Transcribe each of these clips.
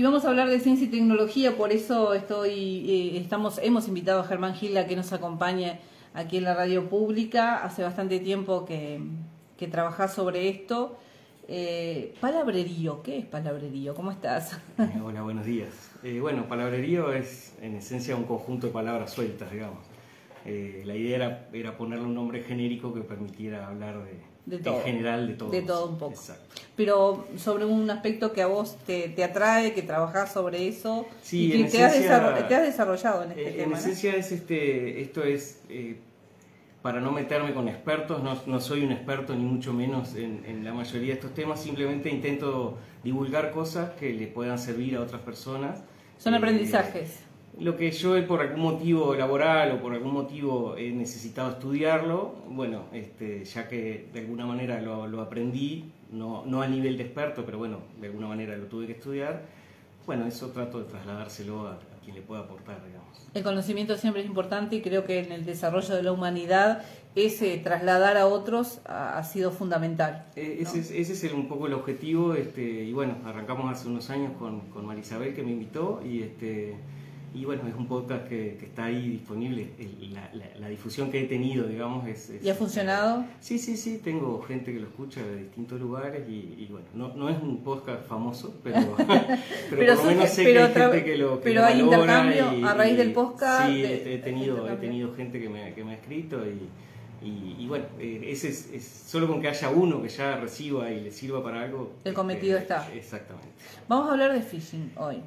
Y vamos a hablar de ciencia y tecnología, por eso estoy, eh, estamos, hemos invitado a Germán Gil a que nos acompañe aquí en la radio pública. Hace bastante tiempo que, que trabajás sobre esto. Eh, palabrerío, ¿qué es palabrerío? ¿Cómo estás? Eh, hola, buenos días. Eh, bueno, palabrerío es en esencia un conjunto de palabras sueltas, digamos. Eh, la idea era, era, ponerle un nombre genérico que permitiera hablar de, de todo. en general de todo. De todo un poco. Exacto. Pero sobre un aspecto que a vos te, te atrae, que trabajás sobre eso Sí, y que en te, has esencia- desarro- te has desarrollado en este Eh, tema. en ¿no? esencia es este, esto es eh, para no meterme con expertos, no, no soy un experto ni mucho menos en, en la mayoría de estos temas, simplemente intento divulgar cosas que le puedan servir a otras personas. Son Eh, aprendizajes. Lo que yo eh, por algún motivo laboral o por algún motivo he necesitado estudiarlo, bueno, este, ya que de alguna manera lo, lo aprendí, no, no a nivel de experto, pero bueno, de alguna manera lo tuve que estudiar, bueno, eso trato de trasladárselo a, a quien le pueda aportar, digamos. El conocimiento siempre es importante y creo que en el desarrollo de la humanidad ese trasladar a otros ha, ha sido fundamental. Eh, ¿no? ese, es, ese es el- un poco el objetivo, este, y bueno, arrancamos hace unos años con, con Marisabel que me invitó, y este y bueno, es un podcast que, que está ahí disponible. El- la, la- la difusión que he tenido, digamos, es... es- ¿Y ha funcionado? Sí, sí, sí, tengo gente que lo escucha de distintos lugares y, y bueno, no, no es un podcast famoso, pero, pero, Pero por lo menos sé pero que hay gente que lo que pero lo hay intercambio y- a raíz y- del podcast, Sí, de- he, he tenido, he tenido gente que me, que me ha escrito y, y, y bueno, eh, ese es, es solo con que haya uno que ya reciba y le sirva para algo. El cometido eh, está. Exactamente. Vamos a hablar de phishing hoy.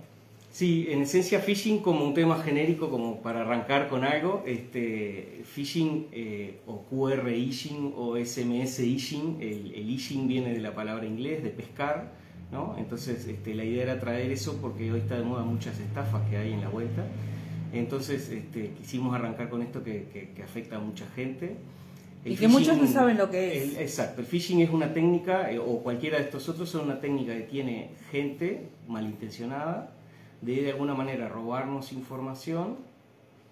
Sí, en esencia phishing como un tema genérico, como para arrancar con algo, este, phishing eh, o QR phishing o SMS phishing, el, el phishing viene de la palabra inglés, de pescar, ¿no? Entonces este, la idea era traer eso porque hoy está de moda muchas estafas que hay en la vuelta. Entonces este, quisimos arrancar con esto que, que- que afecta a mucha gente. El Y que muchos no phishing- saben lo que es. el- exacto, el phishing es una técnica, eh, o cualquiera de estos otros son una técnica que tiene gente malintencionada de de alguna manera robarnos información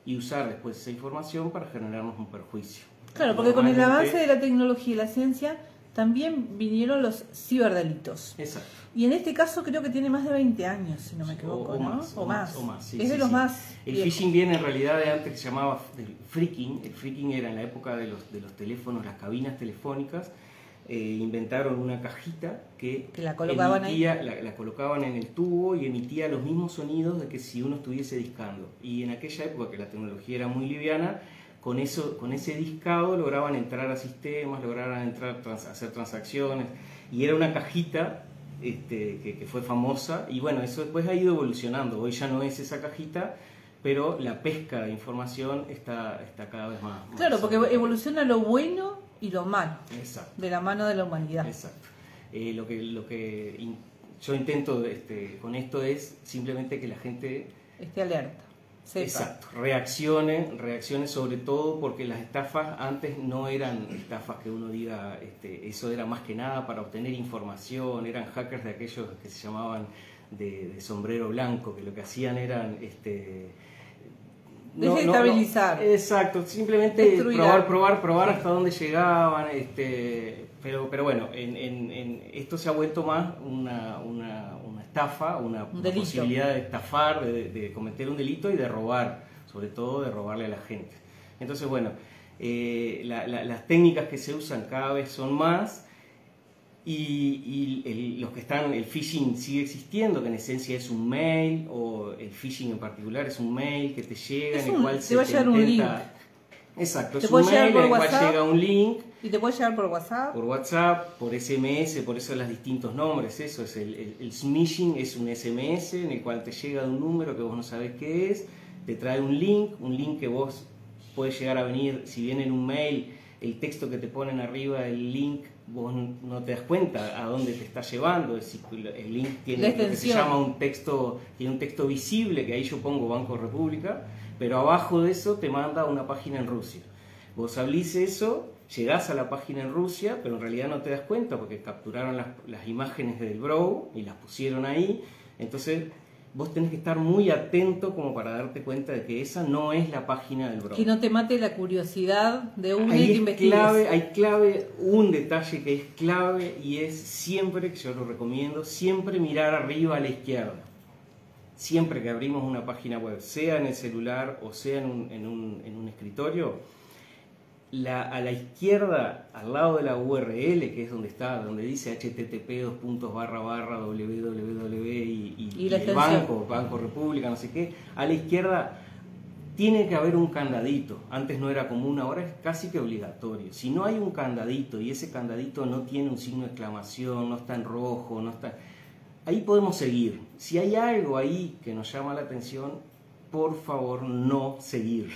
y usar después esa información para generarnos un perjuicio. Claro, porque con el avance de la tecnología y la ciencia también vinieron los ciberdelitos. Exacto. Y en este caso creo que tiene más de 20 años, si no me O- equivoco, o ¿no? más, o más. o más, sí, es de sí, los sí. más. El viejos. phishing viene en realidad de antes que se llamaba del freaking. El freaking era en la época de los, de los teléfonos, las cabinas telefónicas. Eh, inventaron una cajita que, Que la colocaban ahí. emitía- la, la colocaban en el tubo y emitía los mismos sonidos de que si uno estuviese discando. Y en aquella época que la tecnología era muy liviana, con eso, con ese discado lograban entrar a sistemas, lograban entrar, trans- hacer transacciones. Y era una cajita este, que, que fue famosa y bueno, eso después ha ido evolucionando. Hoy ya no es esa cajita, pero la pesca de información está, está cada vez más. más- Claro, porque evoluciona lo bueno y lo malo Exacto, de la mano de la humanidad. exacto. Eh, lo que, lo que in- yo intento este, con esto es simplemente que la gente Esté alerta. Sepa. Exacto, reaccione, reaccione sobre todo porque las estafas antes no eran estafas que uno diga, este, eso era más que nada para obtener información, eran hackers de aquellos que se llamaban de, de sombrero blanco, que lo que hacían eran... Este, Desestabilizar. exacto, simplemente probar, probar, probar hasta dónde llegaban, este, pero, pero bueno, en, en- en- esto se ha vuelto más una, una, una estafa, una, Un una delito. posibilidad de estafar, de, de cometer un delito y de robar, sobre todo de robarle a la gente. Entonces, bueno, eh, la- la- las técnicas que se usan cada vez son más y, y el- los que están, el phishing sigue existiendo, que en esencia es un mail, o el phishing en particular es un mail que te llega, Es en el cual te se va a llegar un intenta- Exacto, Te es puede un mail en el cual WhatsApp. llega un link Y te puede llegar por WhatsApp. por WhatsApp, por SMS, por eso los distintos nombres, eso es el, el, el smishing, es un SMS en el cual te llega de un número que vos no sabes qué es, te trae un link, un link que vos puedes llegar a venir, si viene en un mail, el texto que te ponen arriba del link, vos no te das cuenta a dónde te está llevando, es decir, el link tiene lo que se llama un texto, tiene un texto visible, que ahí yo pongo Banco República, pero abajo de eso te manda una página en Rusia. Vos abrís eso, llegás a la página en Rusia, pero en realidad no te das cuenta porque capturaron las, las imágenes del Bro y las pusieron ahí. Entonces vos tenés que estar muy atento como para darte cuenta de que esa no es la página del Bro. Que no te mate la curiosidad de uno y Ahí es clave, hay clave, un detalle que es clave y es siempre, que yo lo recomiendo, siempre mirar arriba a la izquierda. siempre que abrimos una página web, sea en el celular o sea en un, en un, en un escritorio, la, a la izquierda, al lado de la URL, que es donde está, donde dice http www y, y, y el banco, Banco República, no sé qué, a la izquierda tiene que haber un candadito. Antes no era común, ahora es casi que obligatorio. Si no hay un candadito y ese candadito no tiene un signo de exclamación, no está en rojo, no está... Ahí podemos seguir. Si hay algo ahí que nos llama la atención, por favor no seguir,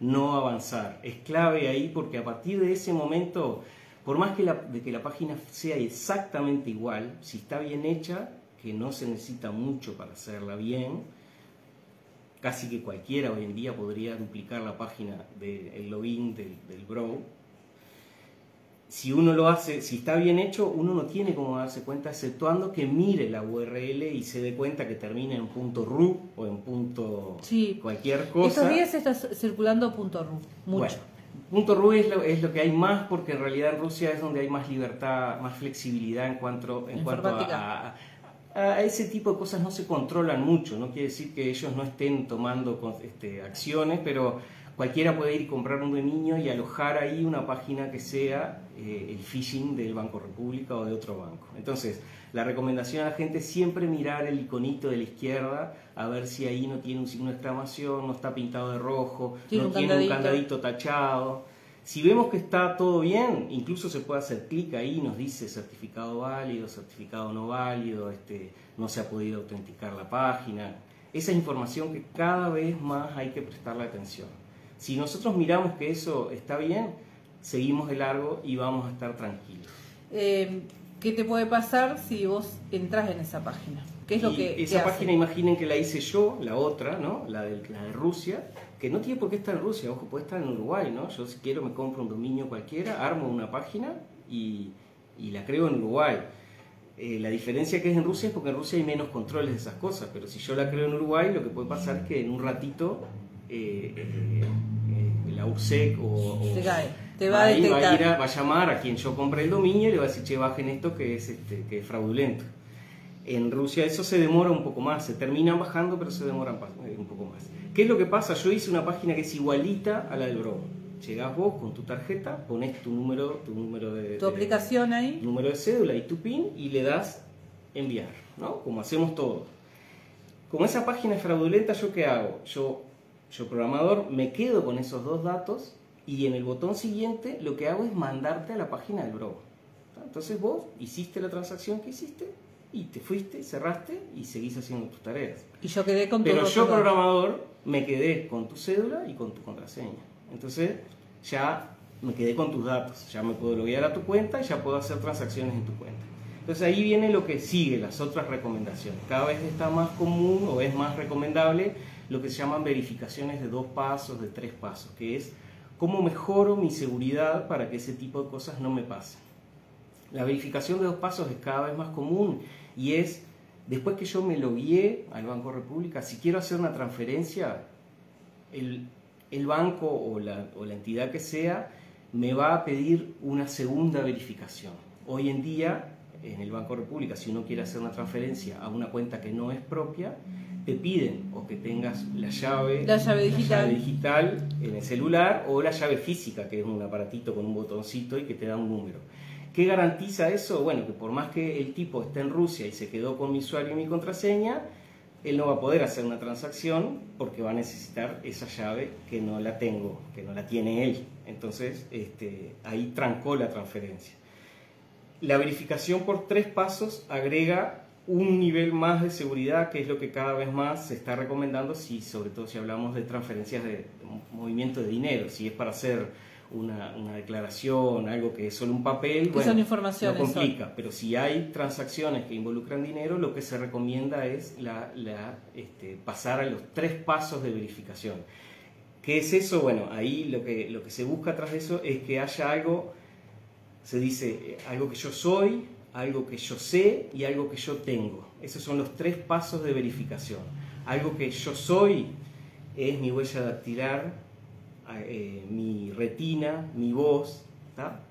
no avanzar. Es clave ahí porque a partir de ese momento, por más que la, de que la página sea exactamente igual, si está bien hecha, que no se necesita mucho para hacerla bien, casi que cualquiera hoy en día podría duplicar la página del login del, del Bro, si uno lo hace, si está bien hecho, uno no tiene cómo darse cuenta, exceptuando que mire la URL y se dé cuenta que termina en punto .ru o en punto cualquier cosa. Estos días está circulando punto .ru, mucho. punto .ru es lo, es lo, que hay más porque en realidad en Rusia es donde hay más libertad, más flexibilidad en cuanto, en cuanto a, a, ese tipo de cosas no se controlan mucho. No quiere decir que ellos no estén tomando este, acciones, pero cualquiera puede ir y comprar un dominio y alojar ahí una página que sea eh, el phishing del Banco República o de otro banco. Entonces, la recomendación a la gente es siempre mirar el iconito de la izquierda a ver si ahí no tiene un signo de exclamación, no está pintado de rojo, no tiene un candadito tachado. Si vemos que está todo bien, incluso se puede hacer clic ahí, nos dice certificado válido, certificado no válido, este, no se ha podido autenticar la página. Esa información que cada vez más hay que prestarle atención. Si nosotros miramos que eso está bien, seguimos de largo y vamos a estar tranquilos. Eh, ¿Qué te puede pasar si vos entras en esa página? ¿Qué es lo que esa página imaginen que la hice yo, la otra, ¿no? La de, la de Rusia, que no tiene por qué estar en Rusia, ojo, puede estar en Uruguay, ¿no? Yo si quiero me compro un dominio cualquiera, armo una página y, y la creo en Uruguay. Eh, la diferencia que es en Rusia es porque en Rusia hay menos controles de esas cosas, pero si yo la creo en Uruguay, lo que puede pasar es que en un ratito eh, la URSEC o, te va, a, ir a, va a llamar a quien yo compré el dominio y le va a decir, che, bajen esto que es, este, que es fraudulento. En Rusia eso se demora un poco más, se termina bajando, pero se demora eh, un poco más. ¿Qué es lo que pasa? Yo hice una página que es igualita a la del Bro. Llegás vos con tu tarjeta, pones tu número, tu número de... Tu aplicación ahí. Número de cédula y tu PIN y le das enviar, ¿no? Como hacemos todos. Como esa página es fraudulenta, ¿yo qué hago? Yo, yo programador, me quedo con esos dos datos y en el botón siguiente lo que hago es mandarte a la página del Bro. Entonces vos hiciste la transacción que hiciste y te fuiste, cerraste y seguís haciendo tus tareas. Y yo quedé con tu Pero yo programador me quedé con tu cédula y con tu contraseña. Entonces ya me quedé con tus datos, ya me puedo loguear a tu cuenta y ya puedo hacer transacciones en tu cuenta. Entonces ahí viene lo que sigue, las otras recomendaciones. Cada vez está más común o es más recomendable lo que se llaman verificaciones de dos pasos, de tres pasos, que es ¿Cómo mejoro mi seguridad para que ese tipo de cosas no me pasen? La verificación de dos pasos es cada vez más común y es, después que yo me lo guié al Banco República, si quiero hacer una transferencia, el, el banco o la, o la entidad que sea me va a pedir una segunda verificación. Hoy en día, en el Banco República, si uno quiere hacer una transferencia a una cuenta que no es propia, te piden o que tengas la llave, la llave, digital. digital en el celular o la llave física, que es un aparatito con un botoncito y que te da un número. ¿Qué garantiza eso? Bueno, que por más que el tipo esté en Rusia y se quedó con mi usuario y mi contraseña, él no va a poder hacer una transacción porque va a necesitar esa llave que no la tengo, que no la tiene él. Entonces, este, ahí trancó la transferencia. La verificación por tres pasos agrega un nivel más de seguridad, que es lo que cada vez más se está recomendando, si, sobre todo si hablamos de transferencias de, movimiento de dinero, si es para hacer una, declaración, algo que es solo un papel, bueno, no complica, pero si hay transacciones que involucran dinero, lo que se recomienda es la, este, pasar a los tres pasos de verificación. ¿Qué es eso? Bueno, ahí lo que, lo que se busca tras eso es que haya algo, se dice, eh, algo que yo soy, algo que yo sé y algo que yo tengo. Esos son los tres pasos de verificación. Algo que yo soy es mi huella dactilar, eh, mi retina, mi voz.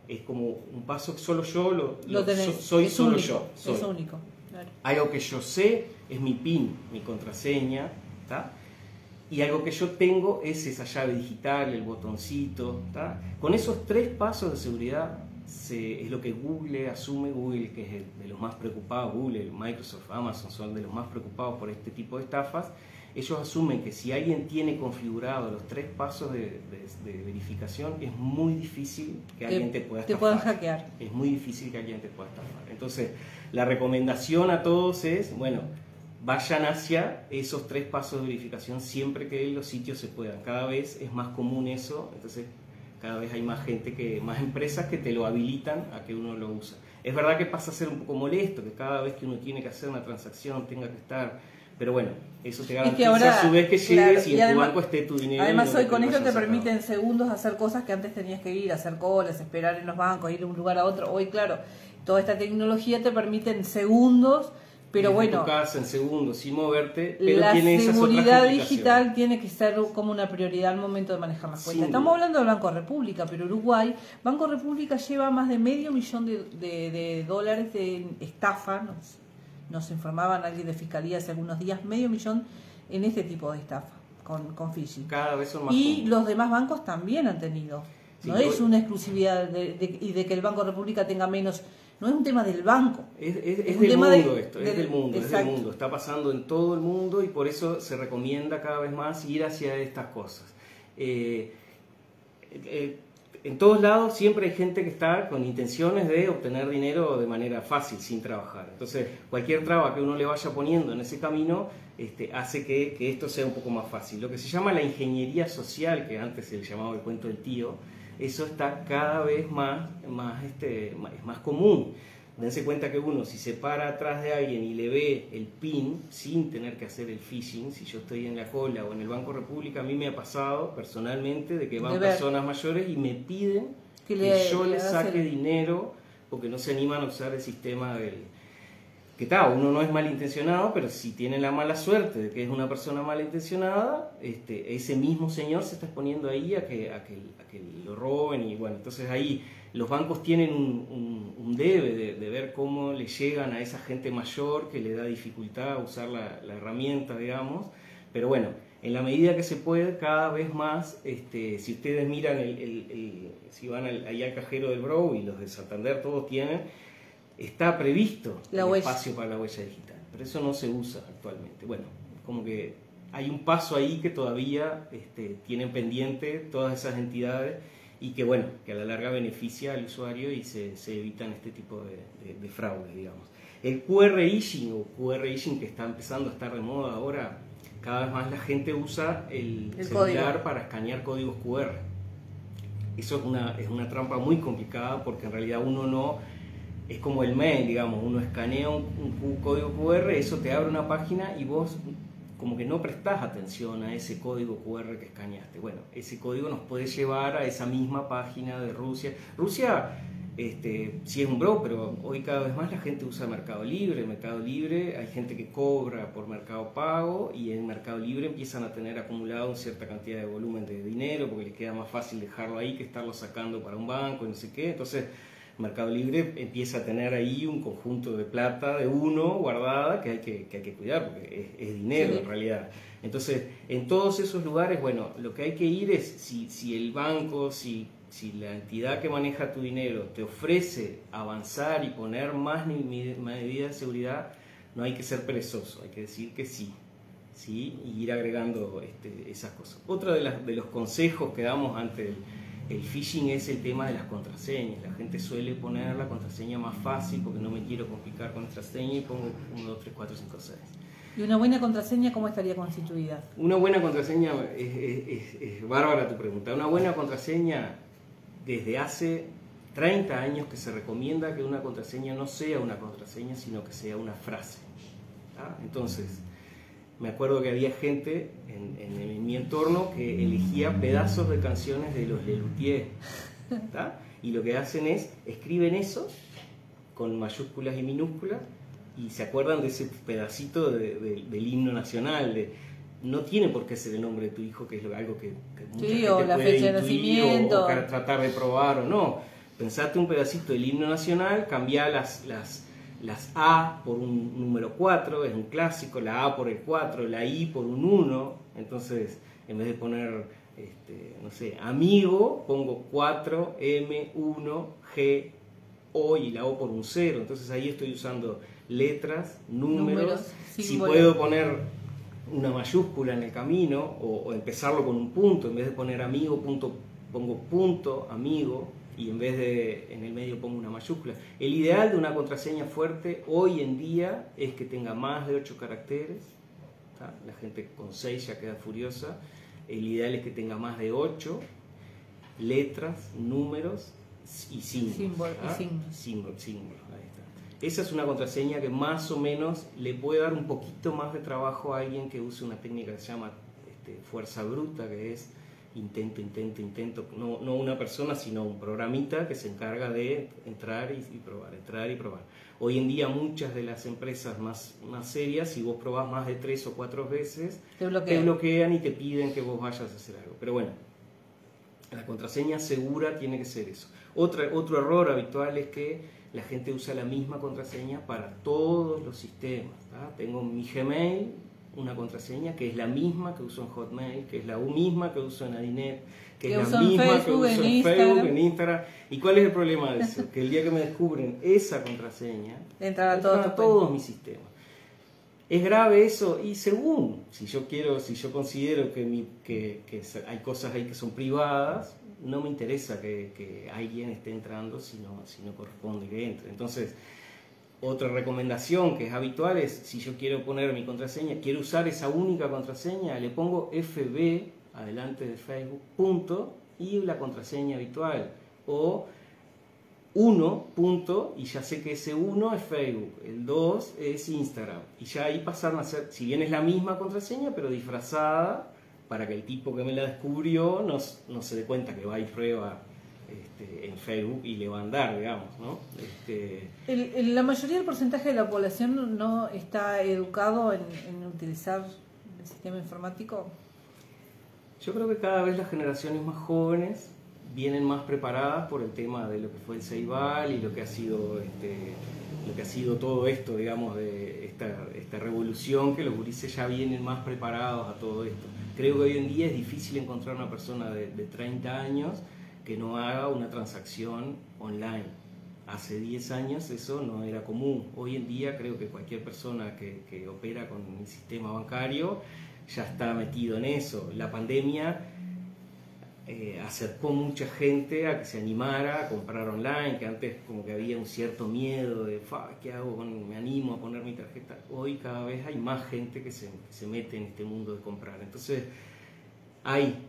Es como un paso que solo yo lo, lo, soy, solo yo. Soy. Es único. Algo que yo sé es mi PIN, mi contraseña, y algo que yo tengo es esa llave digital, el botoncito. Con esos tres pasos de seguridad es lo que Google asume, Google que es de los más preocupados, Google, Microsoft, Amazon son de los más preocupados por este tipo de estafas, ellos asumen que si alguien tiene configurado los tres pasos de, verificación, es muy difícil que alguien te pueda estafar. Te puedan hackear. Es muy difícil que alguien te pueda estafar. Entonces, la recomendación a todos es, bueno, vayan hacia esos tres pasos de verificación siempre que los sitios se puedan. Cada vez es más común eso, entonces cada vez hay más gente que, más empresas que te lo habilitan a que uno lo usa. Es verdad que pasa a ser un poco molesto, que cada vez que uno tiene que hacer una transacción tenga que estar, pero bueno, eso te garantiza a su vez que llegues y, en tu banco esté tu dinero. Además hoy con esto te permite en segundos hacer cosas que antes tenías que ir, hacer colas, esperar en los bancos, ir de un lugar a otro. Hoy claro, toda esta tecnología te permite en segundos pero bueno, tu casa en segundos sin moverte, pero la seguridad digital tiene que ser como una prioridad al momento de manejar las cuentas. Estamos hablando del Banco República, pero Uruguay, Banco República lleva más de medio millón de, dólares de estafa, nos, nos informaban alguien de Fiscalía hace algunos días, medio millón en este tipo de estafa con, con phishing. Cada vez son más. Y los demás bancos también han tenido. no es una exclusividad de, y de que el Banco República tenga menos no es un tema del banco. Es, del mundo esto, es del mundo, es del mundo. Está pasando en todo el mundo y por eso se recomienda cada vez más ir hacia estas cosas. Eh, eh, en todos lados siempre hay gente que está con intenciones de obtener dinero de manera fácil, sin trabajar. Entonces, cualquier traba que uno le vaya poniendo en ese camino este, hace que, que, esto sea un poco más fácil. Lo que se llama la ingeniería social, que antes se le llamaba el cuento del tío, eso está cada vez más, más, este, es más común. Dense cuenta que uno, si se para atrás de alguien y le ve el PIN sin tener que hacer el phishing, si yo estoy en la cola o en el Banco República, a mí me ha pasado personalmente de que van personas mayores y me piden que, yo les saque dinero porque no se animan a usar el sistema del, que tal, uno no es malintencionado, pero si tiene la mala suerte de que es una persona malintencionada, este, ese mismo señor se está exponiendo ahí a que, a que, lo roben y bueno, entonces ahí los bancos tienen un, debe de, ver cómo le llegan a esa gente mayor que le da dificultad a usar la, herramienta, digamos, pero bueno, en la medida que se puede, cada vez más, este, si ustedes miran, el, si van ahí al cajero del Bro y los de Santander, todos tienen está previsto el espacio para la huella digital, pero eso no se usa actualmente. Bueno, como que hay un paso ahí que todavía este, tienen pendiente todas esas entidades y que bueno, que a la larga beneficia al usuario y se, evitan este tipo de, de, fraudes, digamos. El QR Ishing o QR Ishing que está empezando a estar de moda ahora, cada vez más la gente usa el, celular para escanear códigos QR. Eso es una, es una trampa muy complicada porque en realidad uno no es como el mail, digamos, uno escanea un, código QR, eso te abre una página y vos como que no prestás atención a ese código QR que escaneaste. Bueno, ese código nos puede llevar a esa misma página de Rusia. Rusia este, sí es un bro, pero hoy cada vez más la gente usa Mercado Libre. Mercado Libre hay gente que cobra por Mercado Pago y en Mercado Libre empiezan a tener acumulado una cierta cantidad de volumen de dinero porque les queda más fácil dejarlo ahí que estarlo sacando para un banco no sé qué. Entonces Mercado Libre empieza a tener ahí un conjunto de plata de uno guardada que hay que, hay que cuidar porque es, dinero en realidad. Entonces, en todos esos lugares, bueno, lo que hay que ir es si, si el banco, si, si la entidad que maneja tu dinero te ofrece avanzar y poner más medidas de seguridad, no hay que ser perezoso, hay que decir que sí. ¿sí? y ir agregando este, esas cosas. Otro de, las, de los consejos que damos ante el, el phishing es el tema de las contraseñas. La gente suele poner la contraseña más fácil porque no me quiero complicar con contraseña y pongo 1, 2, 3, 4, 5, 6. ¿Y una buena contraseña cómo estaría constituida? Una buena contraseña, es, bárbara tu pregunta. Una buena contraseña, desde hace 30 años que se recomienda que una contraseña no sea una contraseña, sino que sea una frase. Entonces, me acuerdo que había gente en, mi entorno que elegía pedazos de canciones de los Lelutier. Y lo que hacen es, escriben eso con mayúsculas y minúsculas y se acuerdan de ese pedacito del himno nacional. De, no tiene por qué ser el nombre de tu hijo, que es algo que, mucha sí, o la fecha de nacimiento. O, tratar de probar o no. Pensate un pedacito del himno nacional, cambia las, las las A por un número 4, es un clásico, la A por el 4, la I por un 1, entonces en vez de poner, este, no sé, amigo, pongo 4, M, 1, G, O y la O por un 0, entonces ahí estoy usando letras, números, si puedo poner una mayúscula en el camino o, o, empezarlo con un punto, en vez de poner amigo, punto, pongo punto, amigo, y en vez de en el medio pongo una mayúscula. El ideal de una contraseña fuerte hoy en día es que tenga más de 8 caracteres. La gente con 6 ya queda furiosa. El ideal es que tenga más de 8 letras, números y símbolos. Símbolo, símbolo, Esa es una contraseña que más o menos le puede dar un poquito más de trabajo a alguien que use una técnica que se llama este, fuerza bruta, que es intento, intento, intento, no, no, una persona, sino un programita que se encarga de entrar y, probar, entrar y probar. Hoy en día muchas de las empresas más, más serias, si vos probás más de tres o cuatro veces, te bloquean. y te piden que vos vayas a hacer algo. Pero bueno, la contraseña segura tiene que ser eso. Otra, otro error habitual es que la gente usa la misma contraseña para todos los sistemas. Tengo mi Gmail, una contraseña que es la misma que uso en Hotmail, que es la misma que uso en Adinet, que, es la misma que uso en, Facebook, en Instagram. ¿Y cuál es el problema de eso? que el día que me descubren esa contraseña, entra a, todos mis sistemas. ¿Es grave eso? Y según, si yo quiero, si yo considero que, mi, que, que hay cosas ahí que son privadas, no me interesa que, que alguien esté entrando si no, si no corresponde que entre. Entonces, otra recomendación que es habitual es, si yo quiero poner mi contraseña, quiero usar esa única contraseña, le pongo FB adelante de Facebook, punto, y la contraseña habitual. O 1, punto, y ya sé que ese 1 es Facebook, el 2 es Instagram. Y ya ahí pasaron a ser, si bien es la misma contraseña, pero disfrazada, para que el tipo que me la descubrió no, no se dé cuenta que va y prueba este, en Facebook y le va a andar, digamos, ¿no? Este... la mayoría del porcentaje de la población no está educado en, utilizar el sistema informático. Yo creo que cada vez las generaciones más jóvenes vienen más preparadas por el tema de lo que fue el Ceibal y lo que ha sido este, lo que ha sido todo esto, digamos, de esta, esta revolución, que los gurises ya vienen más preparados a todo esto. Creo que hoy en día es difícil encontrar una persona de, de 30 años que no haga una transacción online. Hace 10 años eso no era común. Hoy en día creo que cualquier persona que, que opera con el sistema bancario ya está metido en eso. La pandemia eh, acercó mucha gente a que se animara a comprar online, que antes como que había un cierto miedo de, ¿qué hago? me animo a poner mi tarjeta. Hoy cada vez hay más gente que se, que se mete en este mundo de comprar. Entonces hay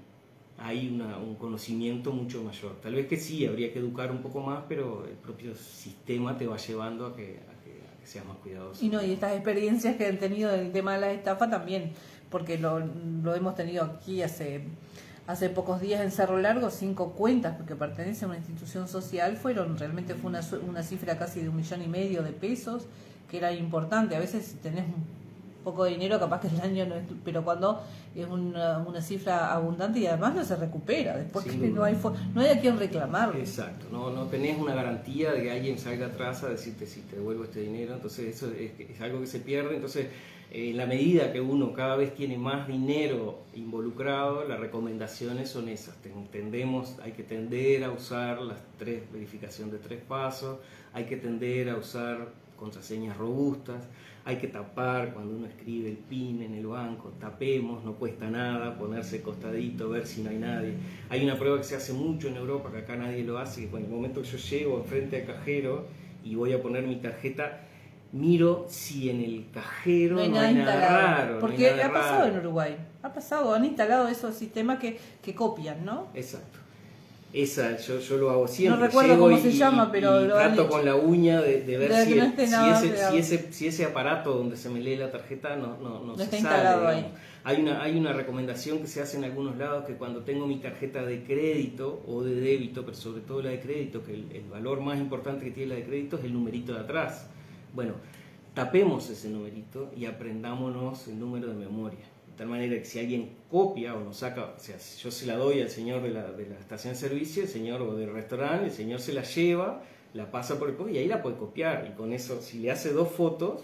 hay un conocimiento mucho mayor. Tal vez que sí, habría que educar un poco más, pero el propio sistema te va llevando a que, a seas más cuidadoso. Y no, y estas experiencias que han tenido del tema de la estafa también, porque lo, hemos tenido aquí hace, hace pocos días en Cerro Largo, cinco cuentas, porque pertenece a una institución social, fueron, realmente fue una, una cifra casi de un millón y medio de pesos, que era importante. A veces tenés poco dinero, capaz que el año no es, pero cuando es una, una cifra abundante y además no se recupera, después no hay no hay a quien reclamar. Exacto, no, no tenés una garantía de que alguien salga atrás a decirte si te devuelvo este dinero, entonces eso es, es algo que se pierde, entonces en la medida que uno cada vez tiene más dinero involucrado, las recomendaciones son esas. Tendemos, hay que tender a usar las tres verificación de tres pasos, hay que tender a usar contraseñas robustas, hay que tapar cuando uno escribe el PIN en el banco, tapemos, no cuesta nada, ponerse costadito, ver si no hay nadie. Hay una prueba que se hace mucho en Europa, que acá nadie lo hace, que en el momento que yo llego enfrente al cajero y voy a poner mi tarjeta, miro si en el cajero no hay, nada, raro. Porque ha pasado en Uruguay, ha pasado, han instalado esos sistemas que, que copian, ¿no? Exacto. Esa, yo, yo lo hago siempre. No recuerdo cómo se llama, pero lo trato con la uña de, ver si, ese, si, ese, si, ese, aparato donde se me lee la tarjeta no, no, no, se instalado ahí. Hay una, hay una recomendación que se hace en algunos lados que cuando tengo mi tarjeta de crédito o de débito, pero sobre todo la de crédito, que el, el valor más importante que tiene la de crédito es el numerito de atrás. Bueno, tapemos ese numerito y aprendámonos el número de memoria de tal manera que si alguien copia o nos saca, o sea, yo se la doy al señor de la, de la estación de servicio, el señor o del restaurante, el señor se la lleva, la pasa por el post y ahí la puede copiar. Y con eso, si le hace dos fotos,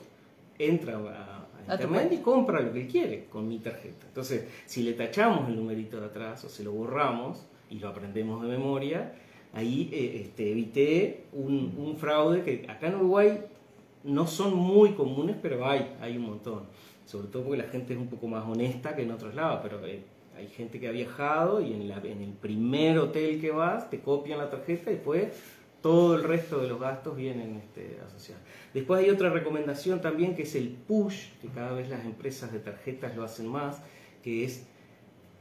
entra a, internet y compra lo que quiere con mi tarjeta. Entonces, si le tachamos el numerito de atrás o se lo borramos y lo aprendemos de memoria, ahí eh, este, evité un, un, fraude que acá en Uruguay no son muy comunes, pero hay, hay un montón. Sobre todo porque la gente es un poco más honesta que en otros lados, pero eh, hay gente que ha viajado y en, la, en el primer hotel que vas te copian la tarjeta y después todo el resto de los gastos vienen este, asociados. Después hay otra recomendación también que es el push, que cada vez las empresas de tarjetas lo hacen más, que es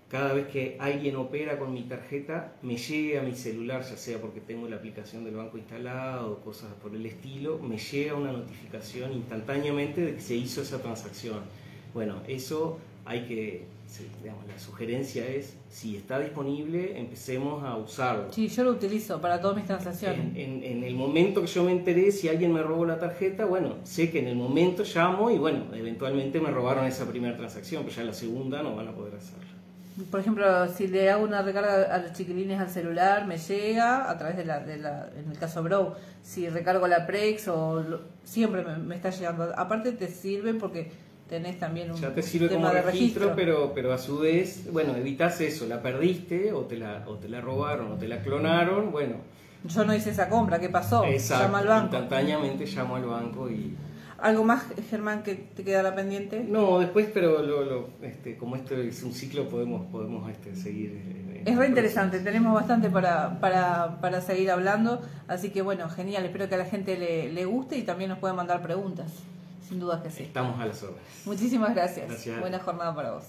cada vez que alguien opera con mi tarjeta, me llegue a mi celular, ya sea porque tengo la aplicación del banco instalado o cosas por el estilo, me llega una notificación instantáneamente de que se hizo esa transacción. Bueno, eso hay que, digamos, la sugerencia es, si está disponible, empecemos a usarlo. Sí, yo lo utilizo para todas mis transacciones. En, el momento que yo me enteré, si alguien me robó la tarjeta, bueno, sé que en el momento llamo y bueno, eventualmente me robaron esa primera transacción, pero ya la segunda no van a poder hacerla. Por ejemplo, si le hago una recarga a los chiquilines al celular, me llega a través de la, de la en el caso Bro, si recargo la Prex o siempre me, me está llegando. Aparte te sirve porque tenés también un ya te sirve tema como de registro, Pero, pero a su vez, bueno, evitas eso, la perdiste o te la, o te la robaron o te la clonaron, bueno. Yo no hice esa compra, ¿qué pasó? Exacto, Llama al banco. Instantáneamente llamo al banco y... ¿Algo más, Germán, que te quedará pendiente? No, después, pero lo, lo, este, como esto es un ciclo, podemos, podemos este, seguir. Eh, es re interesante, tenemos bastante para, para, para seguir hablando, así que bueno, genial, espero que a la gente le, le guste y también nos puedan mandar preguntas. Sin duda que sí. Estamos a las órdenes. Muchísimas gracias. Buena jornada para vos.